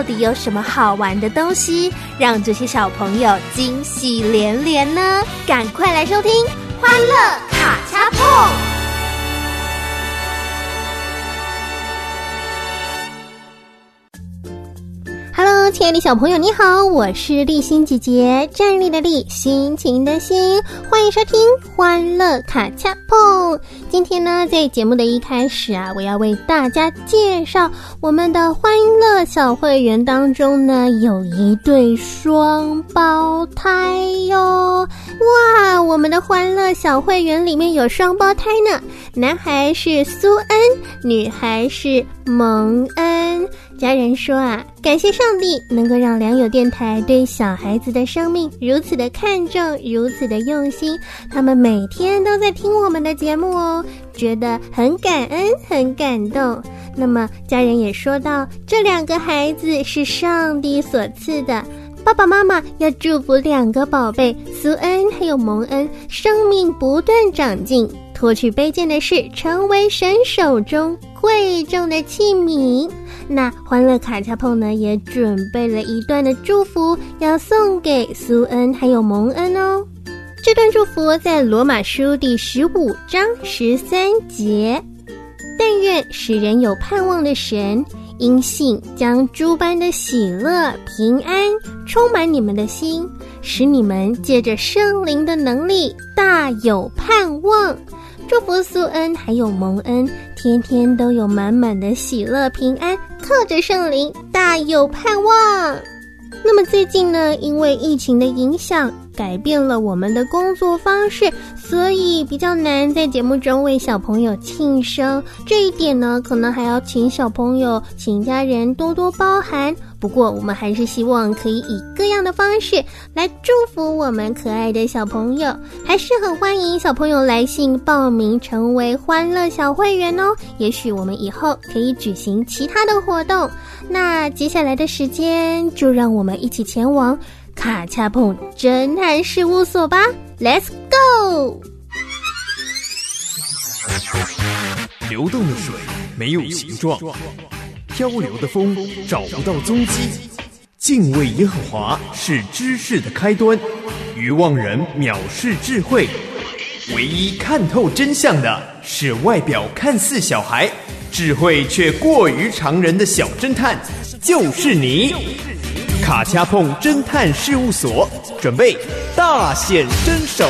到底有什么好玩的东西，让这些小朋友惊喜连连呢？赶快来收听《欢乐卡恰碰》。亲爱的小朋友，你好，我是立心姐姐，站立的立，心情的心，欢迎收听《欢乐卡恰碰》。今天呢，在节目的一开始啊，我要为大家介绍我们的欢乐小会员当中呢，有一对双胞胎哟！哇，我们的欢乐小会员里面有双胞胎呢，男孩是苏恩，女孩是蒙恩。家人说啊，感谢上帝能够让良友电台对小孩子的生命如此的看重，如此的用心。他们每天都在听我们的节目哦，觉得很感恩，很感动。那么家人也说到，这两个孩子是上帝所赐的。爸爸妈妈要祝福两个宝贝苏恩还有蒙恩，生命不断长进，脱去卑贱的事，成为神手中贵重的器皿。那欢乐卡恰碰呢，也准备了一段的祝福，要送给苏恩还有蒙恩哦。这段祝福在罗马书第十五章十三节。但愿使人有盼望的神，因信将诸般的喜乐、平安充满你们的心，使你们借着圣灵的能力大有盼望。祝福苏恩还有蒙恩，天天都有满满的喜乐平安，靠着圣灵大有盼望。那么最近呢，因为疫情的影响，改变了我们的工作方式，所以比较难在节目中为小朋友庆生。这一点呢，可能还要请小朋友、请家人多多包涵。不过，我们还是希望可以以各样的方式来祝福我们可爱的小朋友，还是很欢迎小朋友来信报名成为欢乐小会员哦。也许我们以后可以举行其他的活动。那接下来的时间，就让我们一起前往卡恰碰侦探事务所吧，Let's go！流动的水没有形状。漂流的风找不到踪迹，敬畏耶和华是知识的开端，愚妄人藐视智慧，唯一看透真相的是外表看似小孩，智慧却过于常人的小侦探，就是你！卡恰碰侦探事务所准备大显身手。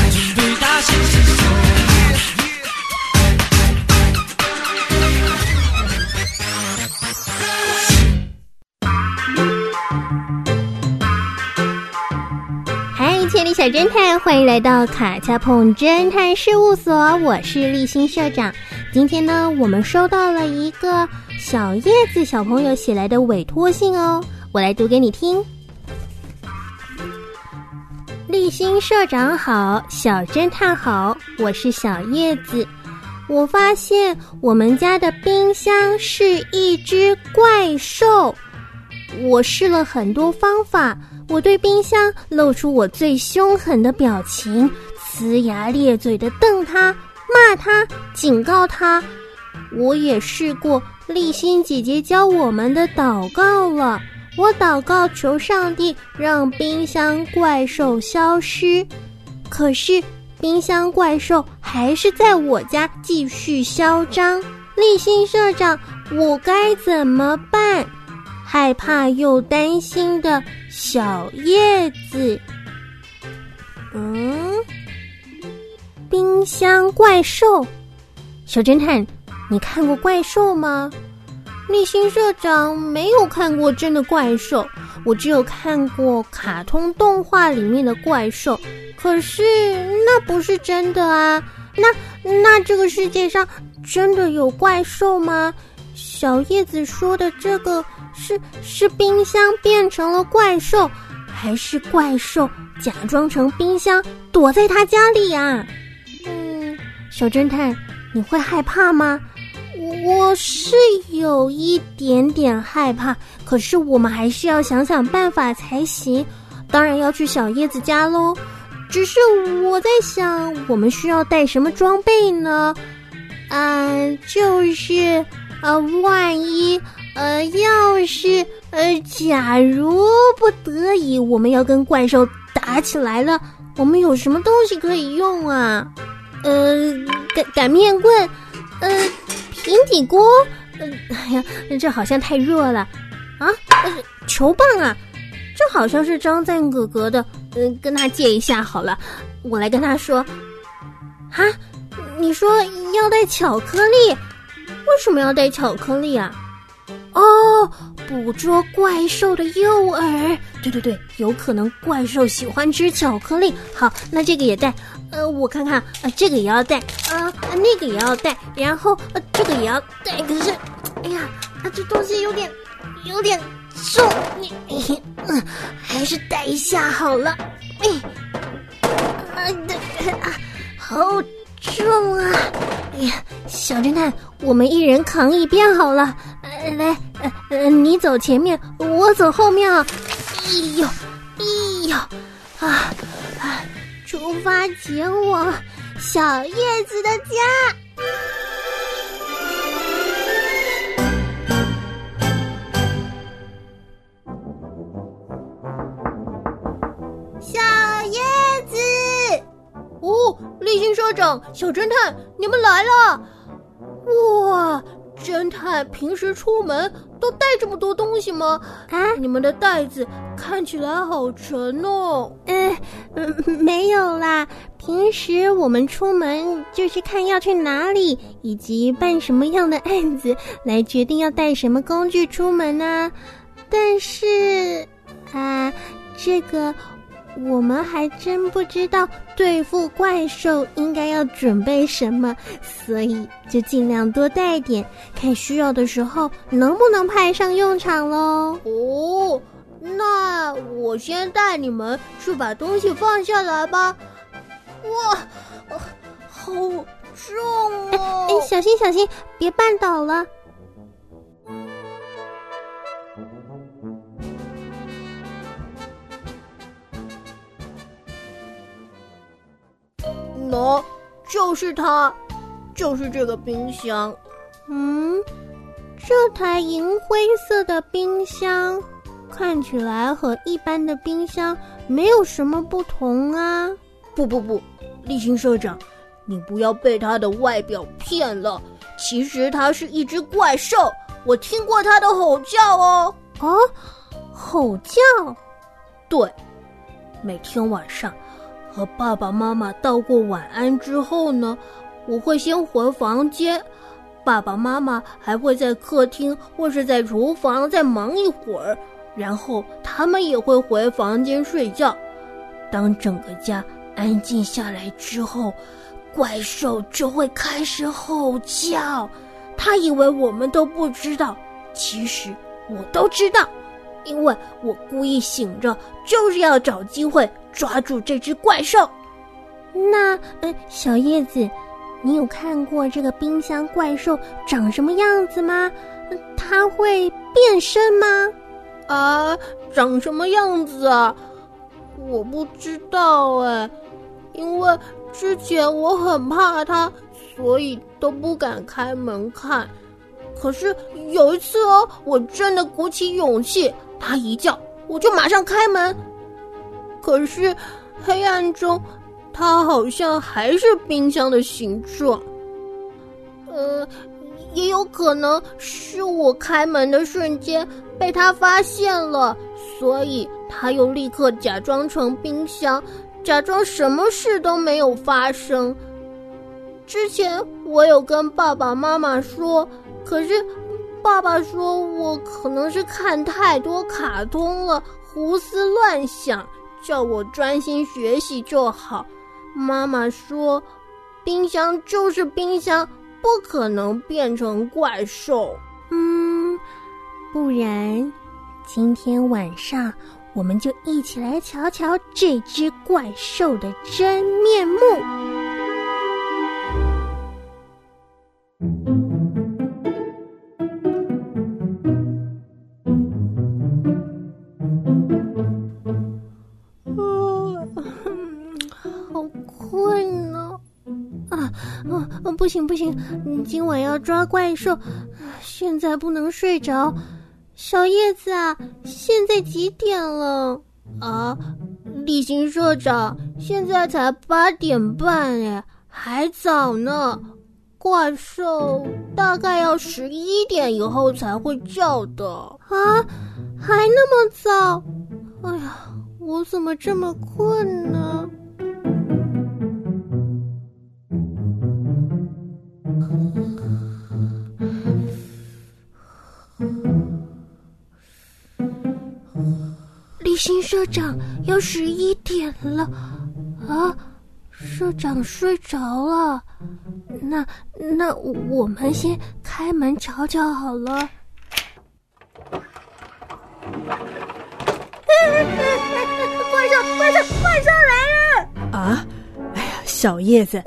准备大显身手。亲爱的小侦探，欢迎来到卡恰碰侦探事务所，我是立新社长。今天呢，我们收到了一个小叶子小朋友写来的委托信哦，我来读给你听。立新社长好，小侦探好，我是小叶子。我发现我们家的冰箱是一只怪兽，我试了很多方法。我对冰箱露出我最凶狠的表情，呲牙咧嘴的瞪他、骂他、警告他。我也试过立新姐姐教我们的祷告了，我祷告求上帝让冰箱怪兽消失，可是冰箱怪兽还是在我家继续嚣张。立新社长，我该怎么办？害怕又担心的小叶子，嗯，冰箱怪兽，小侦探，你看过怪兽吗？立新社长没有看过真的怪兽，我只有看过卡通动画里面的怪兽。可是那不是真的啊！那那这个世界上真的有怪兽吗？小叶子说的这个是是冰箱变成了怪兽，还是怪兽假装成冰箱躲在他家里呀？嗯，小侦探，你会害怕吗？我是有一点点害怕，可是我们还是要想想办法才行。当然要去小叶子家喽。只是我在想，我们需要带什么装备呢？嗯，就是呃，万一呃，要是呃，假如不得已我们要跟怪兽打起来了，我们有什么东西可以用啊？呃，擀擀面棍，呃，平底锅，呃，哎呀，这好像太弱了啊！球棒啊！这好像是张赞哥哥的，嗯，跟他借一下好了。我来跟他说，啊，你说要带巧克力，为什么要带巧克力啊？哦，捕捉怪兽的诱饵。对对对，有可能怪兽喜欢吃巧克力。好，那这个也带。呃，我看看，呃，这个也要带，啊，那个也要带，然后，这个也要带。可是，哎呀，啊，这东西有点，有点。重你，嗯，还是带一下好了。哎，啊，好重啊！哎呀，小侦探，我们一人扛一边好了。来，呃呃，你走前面，我走后面。哎呦，哎呦，啊啊！出发前往小叶子的家。立新社长、小侦探，你们来了！哇，侦探平时出门都带这么多东西吗？啊，你们的袋子看起来好沉哦。嗯，没有啦，平时我们出门就是看要去哪里，以及办什么样的案子，来决定要带什么工具出门啊。但是，啊，这个。我们还真不知道对付怪兽应该要准备什么，所以就尽量多带点，看需要的时候能不能派上用场喽。哦，那我先带你们去把东西放下来吧。哇，好重哦！哎，小心小心，别绊倒了。喏，就是它，就是这个冰箱。嗯，这台银灰色的冰箱看起来和一般的冰箱没有什么不同啊！不不不，立新社长，你不要被它的外表骗了。其实它是一只怪兽，我听过它的吼叫哦。啊，吼叫？对，每天晚上。和爸爸妈妈道过晚安之后呢，我会先回房间，爸爸妈妈还会在客厅或是在厨房再忙一会儿，然后他们也会回房间睡觉。当整个家安静下来之后，怪兽就会开始吼叫。他以为我们都不知道，其实我都知道。因为我故意醒着，就是要找机会抓住这只怪兽。那，呃，小叶子，你有看过这个冰箱怪兽长什么样子吗？它会变身吗？啊，长什么样子啊？我不知道哎，因为之前我很怕它，所以都不敢开门看。可是有一次哦，我真的鼓起勇气。他一叫，我就马上开门。可是黑暗中，他好像还是冰箱的形状。呃，也有可能是我开门的瞬间被他发现了，所以他又立刻假装成冰箱，假装什么事都没有发生。之前我有跟爸爸妈妈说，可是爸爸说我可能是看太多卡通了，胡思乱想，叫我专心学习就好。妈妈说，冰箱就是冰箱，不可能变成怪兽。嗯，不然今天晚上我们就一起来瞧瞧这只怪兽的真面目。不行不行，今晚要抓怪兽，现在不能睡着。小叶子啊，现在几点了？啊，例行社长，现在才八点半哎，还早呢。怪兽大概要十一点以后才会叫的啊，还那么早？哎呀，我怎么这么困呢？新社长要十一点了，啊，社长睡着了，那那我们先开门瞧瞧好了。怪兽！怪兽！怪兽来了！啊！哎呀，小叶子，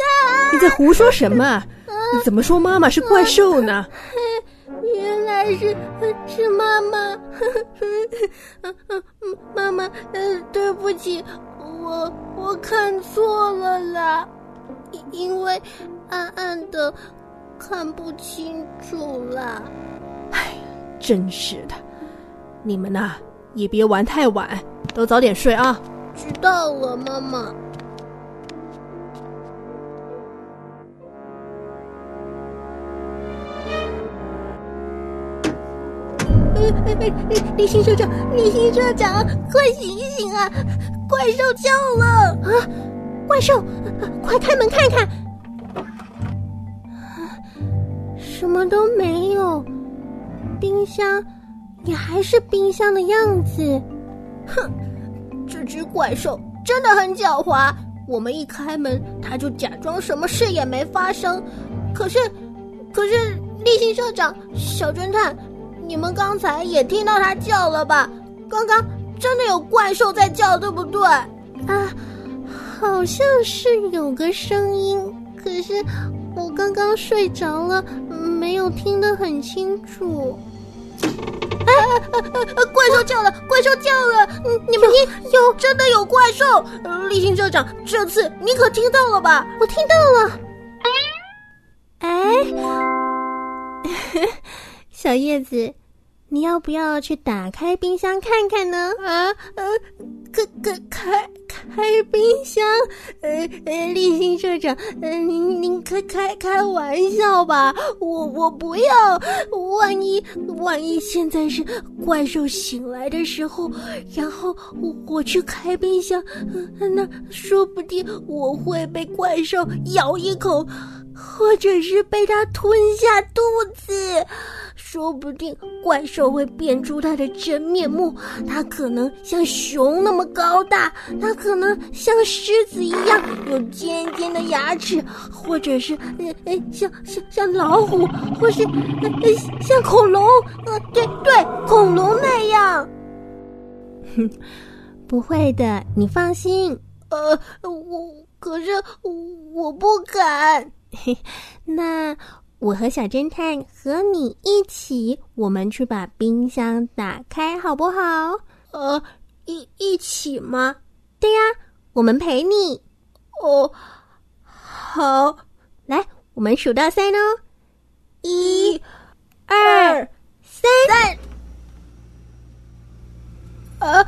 你在胡说什么？你怎么说妈妈是怪兽呢？原来是是妈妈，起，我我看错了啦，因为暗暗的看不清楚啦。哎，真是的，你们呐也别玩太晚，都早点睡啊。知道了，妈妈。李新社长，李新社长，快醒醒啊！怪兽叫了啊！怪兽，快开门看看！什么都没有，冰箱也还是冰箱的样子。哼，这只怪兽真的很狡猾。我们一开门，它就假装什么事也没发生。可是，可是，立新社长，小侦探。你们刚才也听到它叫了吧？刚刚真的有怪兽在叫，对不对？啊，好像是有个声音，可是我刚刚睡着了，没有听得很清楚。哎哎哎！怪兽叫了，怪兽叫了！你们听，有真的有怪兽！立新社长，这次你可听到了吧？我听到了。哎。小叶子，你要不要去打开冰箱看看呢？啊呃，开开开开冰箱？呃呃，立新社长，呃，您您开开开玩笑吧？我我不要，万一万一现在是怪兽醒来的时候，然后我我去开冰箱，那说不定我会被怪兽咬一口，或者是被它吞下肚子。说不定怪兽会变出它的真面目，它可能像熊那么高大，它可能像狮子一样有尖尖的牙齿，或者是呃呃像像像老虎，或是呃呃像恐龙，呃对对，恐龙那样。哼，不会的，你放心。呃，我可是我不敢。嘿，那。我和小侦探和你一起，我们去把冰箱打开，好不好？呃，一一起吗？对呀，我们陪你。哦，好，来，我们数到三哦，一、二、三。啊，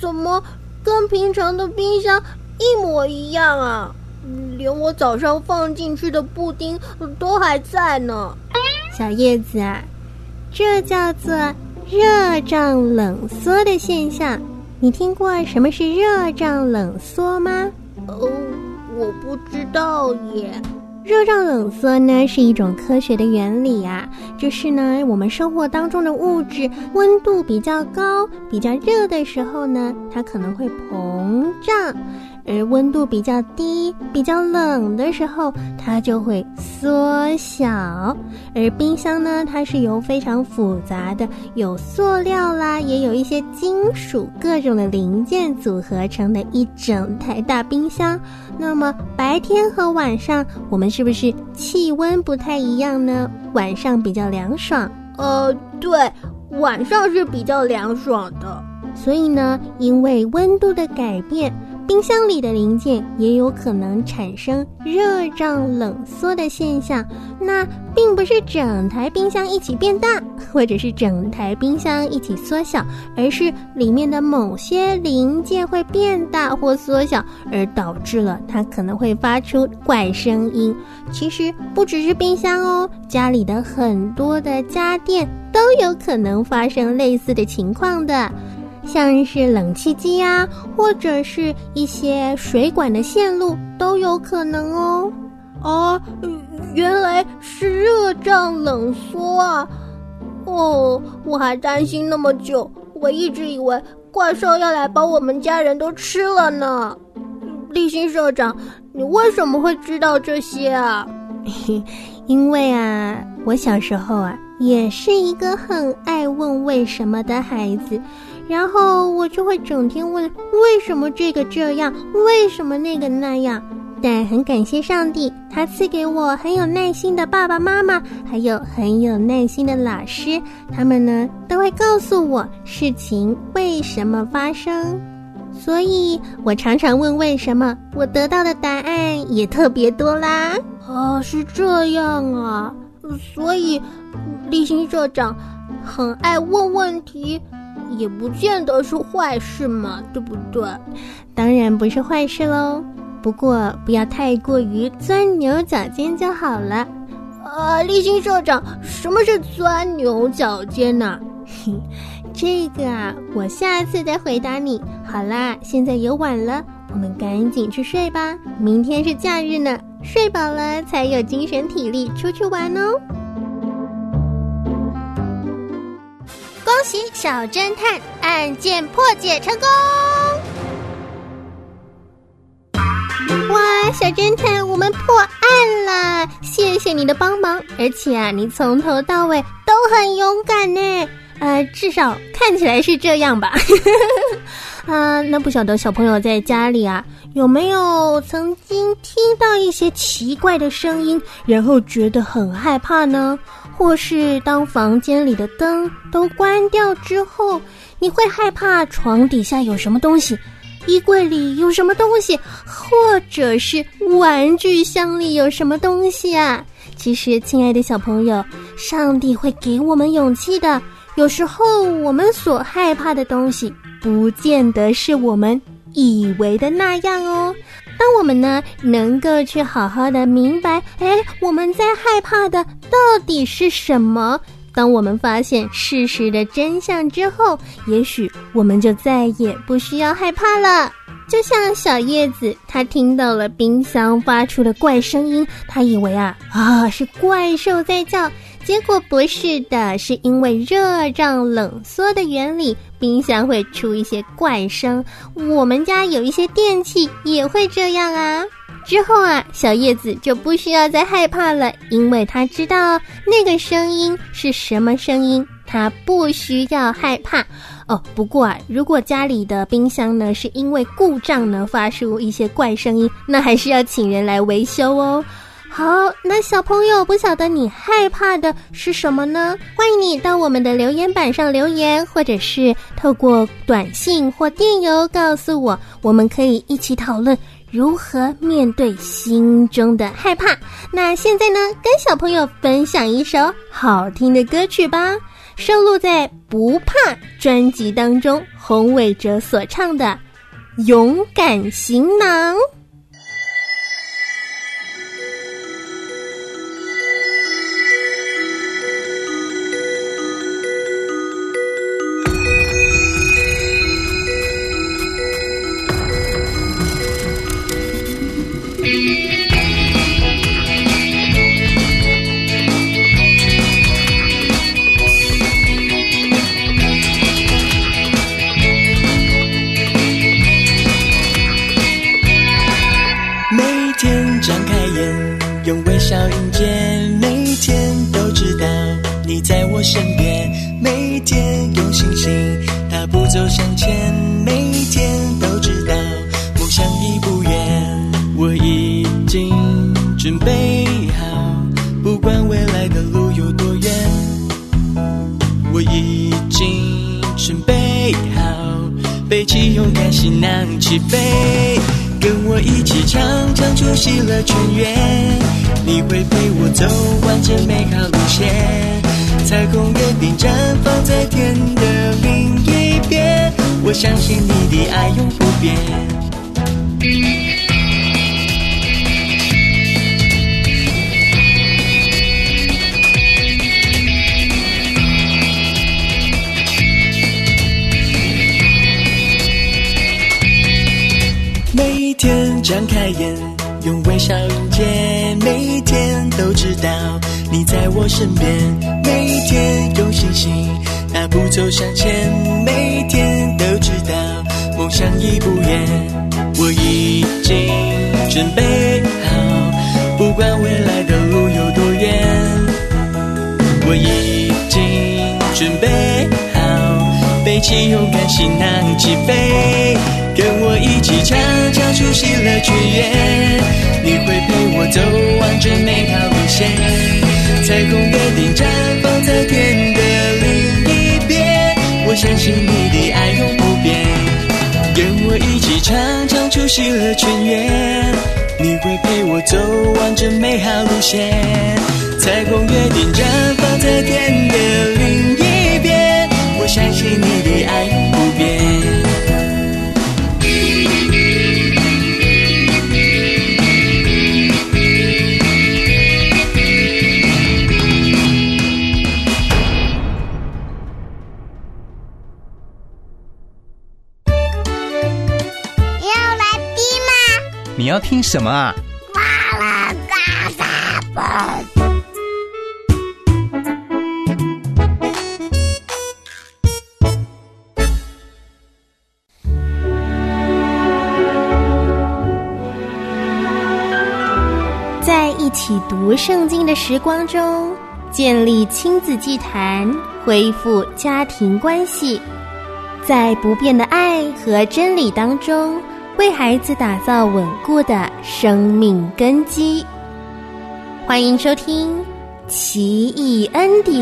怎么跟平常的冰箱一模一样啊？连我早上放进去的布丁都还在呢，小叶子啊，这叫做热胀冷缩的现象。你听过什么是热胀冷缩吗？哦，我不知道耶。热胀冷缩呢是一种科学的原理啊，就是呢我们生活当中的物质温度比较高、比较热的时候呢，它可能会膨胀。而温度比较低、比较冷的时候，它就会缩小。而冰箱呢，它是由非常复杂的有塑料啦，也有一些金属各种的零件组合成的一整台大冰箱。那么白天和晚上，我们是不是气温不太一样呢？晚上比较凉爽。呃，对，晚上是比较凉爽的。所以呢，因为温度的改变。冰箱里的零件也有可能产生热胀冷缩的现象，那并不是整台冰箱一起变大，或者是整台冰箱一起缩小，而是里面的某些零件会变大或缩小，而导致了它可能会发出怪声音。其实不只是冰箱哦，家里的很多的家电都有可能发生类似的情况的。像是冷气机啊，或者是一些水管的线路都有可能哦。啊，原来是热胀冷缩啊！哦，我还担心那么久，我一直以为怪兽要来把我们家人都吃了呢。立新社长，你为什么会知道这些啊？因为啊，我小时候啊，也是一个很爱问为什么的孩子。然后我就会整天问为什么这个这样，为什么那个那样。但很感谢上帝，他赐给我很有耐心的爸爸妈妈，还有很有耐心的老师，他们呢都会告诉我事情为什么发生。所以我常常问为什么，我得到的答案也特别多啦。啊，是这样啊，所以立新社长很爱问问题。也不见得是坏事嘛，对不对？当然不是坏事喽，不过不要太过于钻牛角尖就好了。啊，立新社长，什么是钻牛角尖呢？这个啊，我下次再回答你。好啦，现在也晚了，我们赶紧去睡吧。明天是假日呢，睡饱了才有精神体力出去玩哦。小侦探案件破解成功！哇，小侦探，我们破案了！谢谢你的帮忙，而且啊，你从头到尾都很勇敢呢。呃，至少看起来是这样吧。啊，那不晓得小朋友在家里啊，有没有曾经听到一些奇怪的声音，然后觉得很害怕呢？或是当房间里的灯都关掉之后，你会害怕床底下有什么东西，衣柜里有什么东西，或者是玩具箱里有什么东西啊？其实，亲爱的小朋友，上帝会给我们勇气的。有时候，我们所害怕的东西，不见得是我们以为的那样哦。当我们呢能够去好好的明白，哎，我们在害怕的到底是什么？当我们发现事实的真相之后，也许我们就再也不需要害怕了。就像小叶子，他听到了冰箱发出的怪声音，他以为啊啊是怪兽在叫。结果不是的，是因为热胀冷缩的原理，冰箱会出一些怪声。我们家有一些电器也会这样啊。之后啊，小叶子就不需要再害怕了，因为他知道那个声音是什么声音，他不需要害怕。哦，不过啊，如果家里的冰箱呢是因为故障呢发出一些怪声音，那还是要请人来维修哦。好，那小朋友不晓得你害怕的是什么呢？欢迎你到我们的留言板上留言，或者是透过短信或电邮告诉我，我们可以一起讨论如何面对心中的害怕。那现在呢，跟小朋友分享一首好听的歌曲吧，收录在《不怕》专辑当中，洪伟哲所唱的《勇敢行囊》。永不变。每天张开眼，用微笑迎接，每天都知道你在我身边，每天用星星大步走向前，每天梦想已不远，我已经准备好，不管未来的路有多远，我已经准备好，背起勇敢行囊起飞。跟我一起悄悄出喜乐全员，你会陪我走完这美好路线。彩虹约定绽放在天的另一边，我相信你。常常出席了全员，你会陪我走完整美好路线。彩虹约定绽放在天要听什么啊？在一起读圣经的时光中，建立亲子祭坛，恢复家庭关系，在不变的爱和真理当中，为孩子打造稳固的生命根基。欢迎收听《奇异恩典》。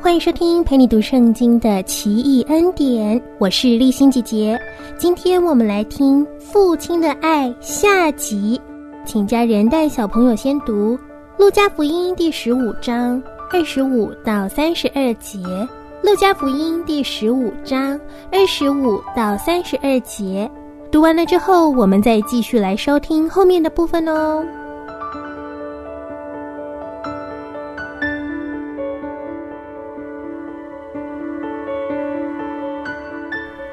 欢迎收听陪你读圣经的奇异恩典，我是立心姐姐。今天我们来听《父亲的爱》下集，请家人带小朋友先读《路加福音》第十五章二十五到三十二节，《路加福音》第十五章二十五到三十二节。读完了之后，我们再继续来收听后面的部分哦。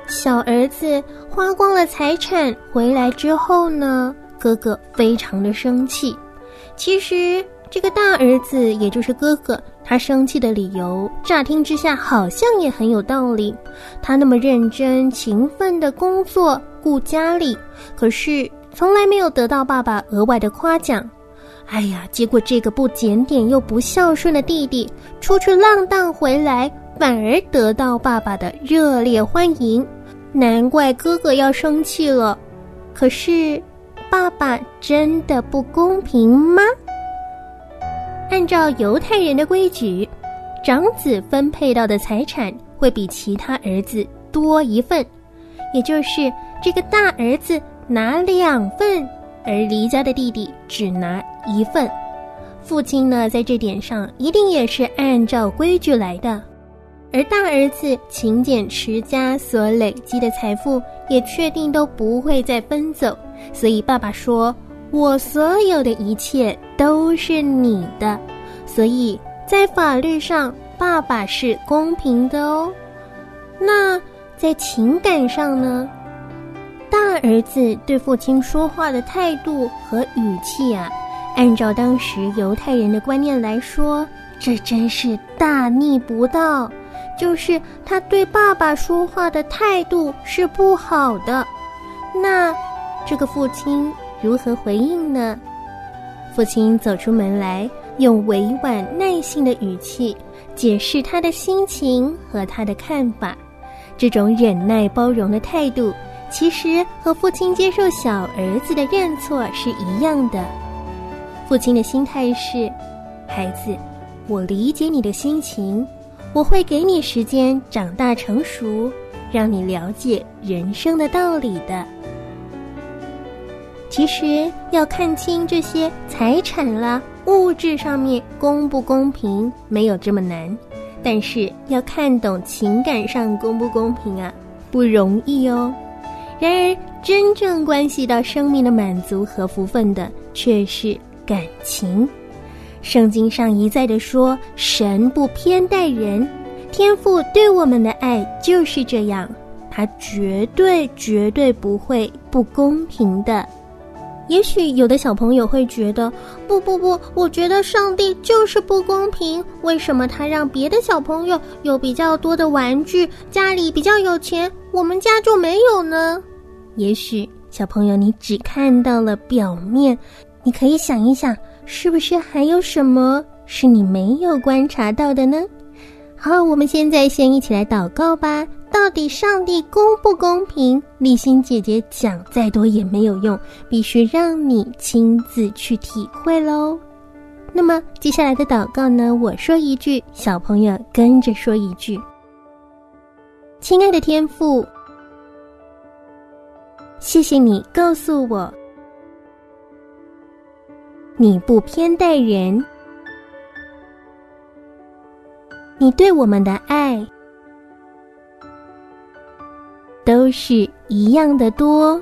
小儿子花光了财产回来之后呢，哥哥非常的生气。其实这个大儿子，也就是哥哥，他生气的理由，乍听之下好像也很有道理。他那么认真勤奋的工作顾家里，可是从来没有得到爸爸额外的夸奖。哎呀，结果这个不检点又不孝顺的弟弟，出去浪荡回来，反而得到爸爸的热烈欢迎。难怪哥哥要生气了。可是，爸爸真的不公平吗？按照犹太人的规矩，长子分配到的财产会比其他儿子多一份，也就是这个大儿子拿两份，而离家的弟弟只拿一份。父亲呢，在这点上一定也是按照规矩来的。而大儿子勤俭持家所累积的财富，也确定都不会再分走。所以爸爸说：“我所有的一切都是你的。”所以在法律上，爸爸是公平的哦。那在情感上呢？大儿子对父亲说话的态度和语气啊，按照当时犹太人的观念来说，这真是大逆不道。就是他对爸爸说话的态度是不好的。那这个父亲如何回应呢？父亲走出门来，用委婉耐心的语气解释他的心情和他的看法。这种忍耐包容的态度。其实和父亲接受小儿子的认错是一样的。父亲的心态是：孩子，我理解你的心情，我会给你时间长大成熟，让你了解人生的道理的。其实要看清这些财产啦、物质上面公不公平，没有这么难；但是要看懂情感上公不公平啊，不容易哦。然而，真正关系到生命的满足和福分的，却是感情。圣经上一再的说，神不偏待人，天父对我们的爱就是这样，他绝对绝对不会不公平的。也许有的小朋友会觉得，不不不，我觉得上帝就是不公平。为什么他让别的小朋友有比较多的玩具，家里比较有钱，我们家就没有呢？也许小朋友，你只看到了表面，你可以想一想，是不是还有什么是你没有观察到的呢？好，我们现在先一起来祷告吧。到底上帝公不公平？立心姐姐讲再多也没有用，必须让你亲自去体会喽。那么接下来的祷告呢？我说一句，小朋友跟着说一句。亲爱的天父。谢谢你告诉我，你不偏待人，你对我们的爱都是一样的多。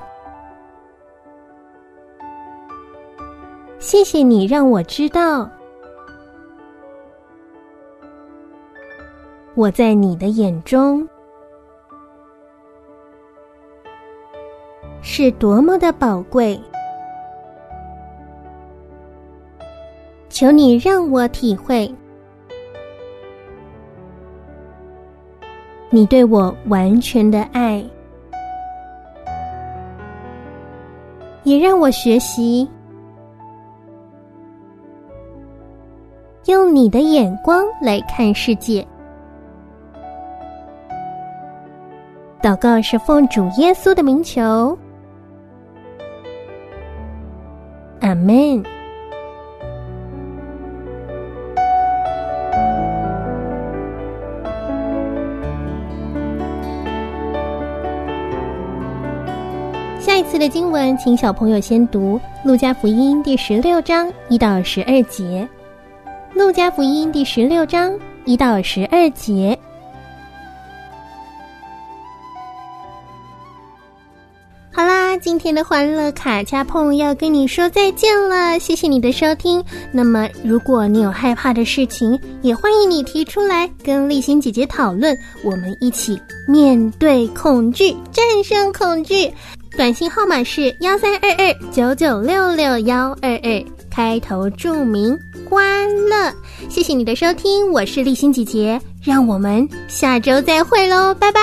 谢谢你让我知道，我在你的眼中。是多么的宝贵！求你让我体会，你对我完全的爱，也让我学习用你的眼光来看世界。祷告是奉主耶稣的名求。阿门。次的经文，请小朋友先读《路加福音》第十六章一到十二节，《路加福音》第十六章一到十二节。好啦今天的欢乐卡恰碰要跟你说再见了，谢谢你的收听。那么，如果你有害怕的事情，也欢迎你提出来跟丽欣姐姐讨论，我们一起面对恐惧，战胜恐惧。短信号码是幺三二二九九六六幺二二，开头注明欢乐。谢谢你的收听，我是立新姐姐，让我们下周再会喽，拜拜。